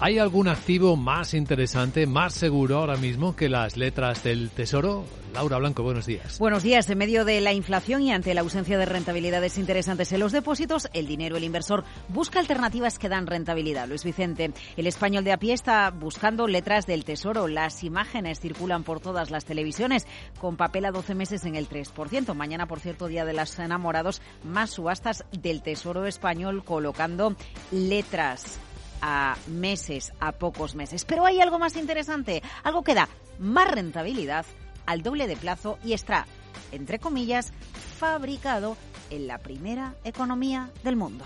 ¿Hay algún activo más interesante, más seguro ahora mismo que las letras del Tesoro? Laura Blanco, buenos días. Buenos días. En medio de la inflación y ante la ausencia de rentabilidades interesantes en los depósitos, el dinero, el inversor, busca alternativas que dan rentabilidad. Luis Vicente, el español de a pie está buscando letras del Tesoro. Las imágenes circulan por todas las televisiones con papel a 12 meses en el 3%. Mañana, por cierto, Día de los Enamorados, más subastas del Tesoro español colocando letras a meses, a pocos meses. Pero hay algo más interesante, algo que da más rentabilidad al doble de plazo y está, entre comillas, fabricado en la primera economía del mundo.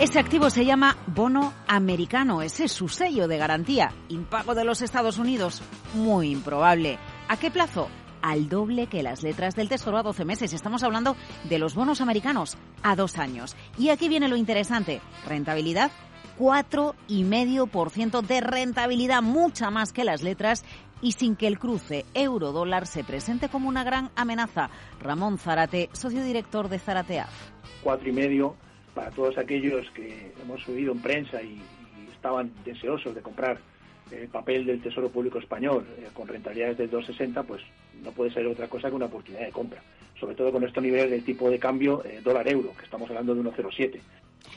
Ese activo se llama bono americano, ese es su sello de garantía. Impago de los Estados Unidos, muy improbable. ¿A qué plazo? Al doble que las letras del Tesoro a 12 meses. Estamos hablando de los bonos americanos a dos años. Y aquí viene lo interesante. Rentabilidad 4,5% de rentabilidad, mucha más que las letras y sin que el cruce euro-dólar se presente como una gran amenaza. Ramón Zarate, socio director de Zarateaf. Cuatro y medio para todos aquellos que hemos subido en prensa y, y estaban deseosos de comprar el papel del Tesoro Público Español eh, con rentabilidades del 2,60, pues no puede ser otra cosa que una oportunidad de compra. Sobre todo con estos niveles del tipo de cambio eh, dólar-euro, que estamos hablando de 1,07.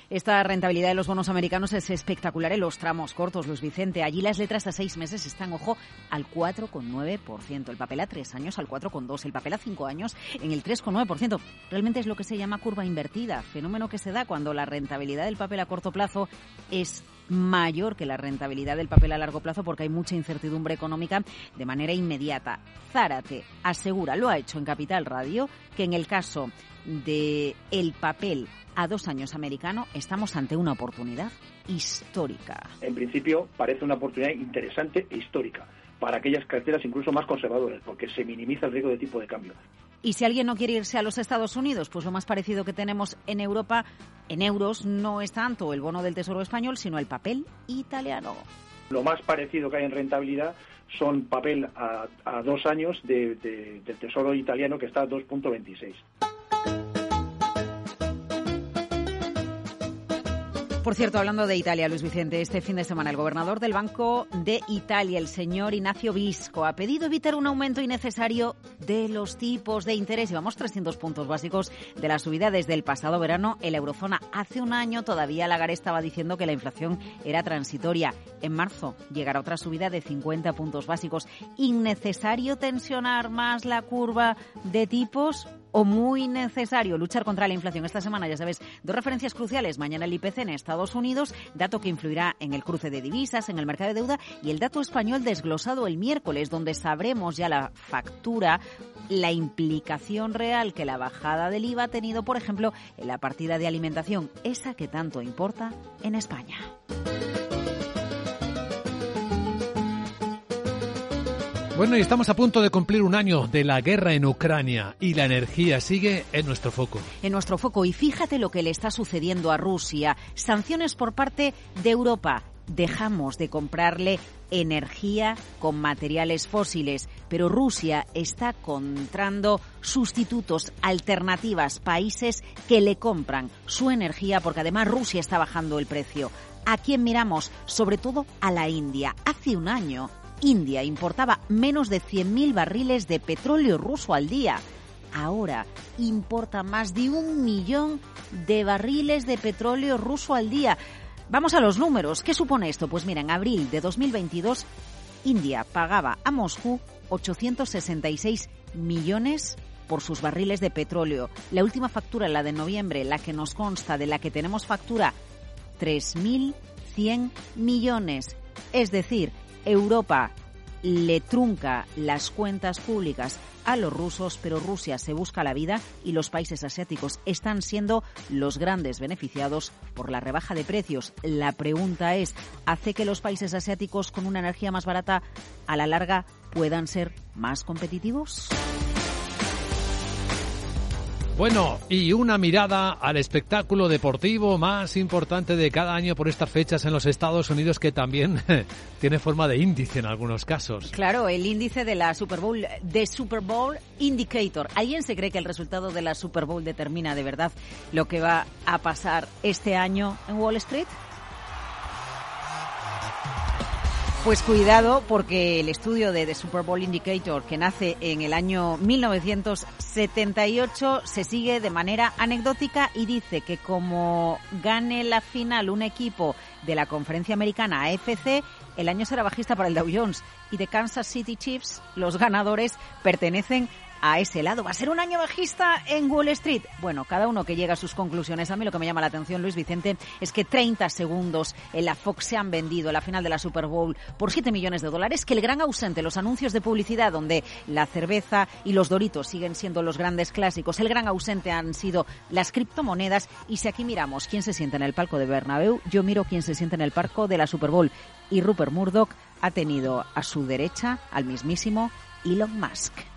Esta rentabilidad de los bonos americanos es espectacular en los tramos cortos, Luis Vicente. Allí las letras a seis meses están, ojo, al 4,9%. El papel a tres años al 4,2%. El papel a cinco años en el 3,9%. Realmente es lo que se llama curva invertida, fenómeno que se da cuando la rentabilidad del papel a corto plazo es mayor que la rentabilidad del papel a largo plazo porque hay mucha incertidumbre económica de manera inmediata. Zárate asegura, lo ha hecho en Capital Radio, que en el caso de el papel a dos años americano estamos ante una oportunidad histórica. En principio parece una oportunidad interesante e histórica para aquellas carteras incluso más conservadoras porque se minimiza el riesgo de tipo de cambio. Y si alguien no quiere irse a los Estados Unidos, pues lo más parecido que tenemos en Europa, en euros, no es tanto el bono del Tesoro español, sino el papel italiano. Lo más parecido que hay en rentabilidad son papel a, dos años de, de, del Tesoro italiano que está a 2.26. Por cierto, hablando de Italia, Luis Vicente, este fin de semana el gobernador del Banco de Italia, el señor Ignacio Visco, ha pedido evitar un aumento innecesario de los tipos de interés. Llevamos 300 puntos básicos de la subida desde el pasado verano en la eurozona. Hace un año todavía Lagarde estaba diciendo que la inflación era transitoria. En marzo llegará otra subida de 50 puntos básicos. ¿Innecesario tensionar más la curva de tipos? O muy necesario luchar contra la inflación. Esta semana, ya sabes, dos referencias cruciales. Mañana el IPC en Estados Unidos, dato que influirá en el cruce de divisas, en el mercado de deuda, y el dato español desglosado el miércoles, donde sabremos ya la factura la implicación real que la bajada del IVA ha tenido, por ejemplo, en la partida de alimentación, esa que tanto importa en España. Bueno, y estamos a punto de cumplir un año de la guerra en Ucrania y la energía sigue en nuestro foco. En nuestro foco. Y fíjate lo que le está sucediendo a Rusia. Sanciones por parte de Europa. Dejamos de comprarle energía con materiales fósiles, pero Rusia está encontrando sustitutos, alternativas, países que le compran su energía porque además Rusia está bajando el precio. ¿A quién miramos? Sobre todo a la India. Hace un año India importaba menos de 100.000 barriles de petróleo ruso al día. Ahora importa más de un millón de barriles de petróleo ruso al día. Vamos a los números. ¿Qué supone esto? Pues mira, en abril de 2022, India pagaba a Moscú 866 millones por sus barriles de petróleo. La última factura, la de noviembre, la que nos consta, de la que tenemos factura, 3.100 millones. Es decir, Europa le trunca las cuentas públicas a los rusos, pero Rusia se busca la vida y los países asiáticos están siendo los grandes beneficiados por la rebaja de precios. La pregunta es, ¿hace que los países asiáticos con una energía más barata a la larga puedan ser más competitivos? Bueno, y una mirada al espectáculo deportivo más importante de cada año por estas fechas en los Estados Unidos que también tiene forma de índice en algunos casos. Claro, el índice de la Super Bowl, de Super Bowl Indicator. ¿Alguien se cree que el resultado de la Super Bowl determina de verdad lo que va a pasar este año en Wall Street? Pues cuidado porque el estudio de The Super Bowl Indicator que nace en el año 1978 se sigue de manera anecdótica y dice que como gane la final un equipo de la conferencia americana AFC, el año será bajista para el Dow Jones. Y de Kansas City Chiefs los ganadores pertenecen a ese lado. ¿Va a ser un año bajista en Wall Street? Bueno, cada uno que llega a sus conclusiones. A mí lo que me llama la atención, Luis Vicente, es que 30 segundos en la Fox se han vendido en la final de la Super Bowl por 7 millones de dólares, que el gran ausente, los anuncios de publicidad donde la cerveza y los doritos siguen siendo los grandes clásicos, el gran ausente han sido las criptomonedas y si aquí miramos quién se sienta en el palco de Bernabéu, yo miro quién se sienta en el palco de la Super Bowl y Rupert Murdoch ha tenido a su derecha al mismísimo Elon Musk.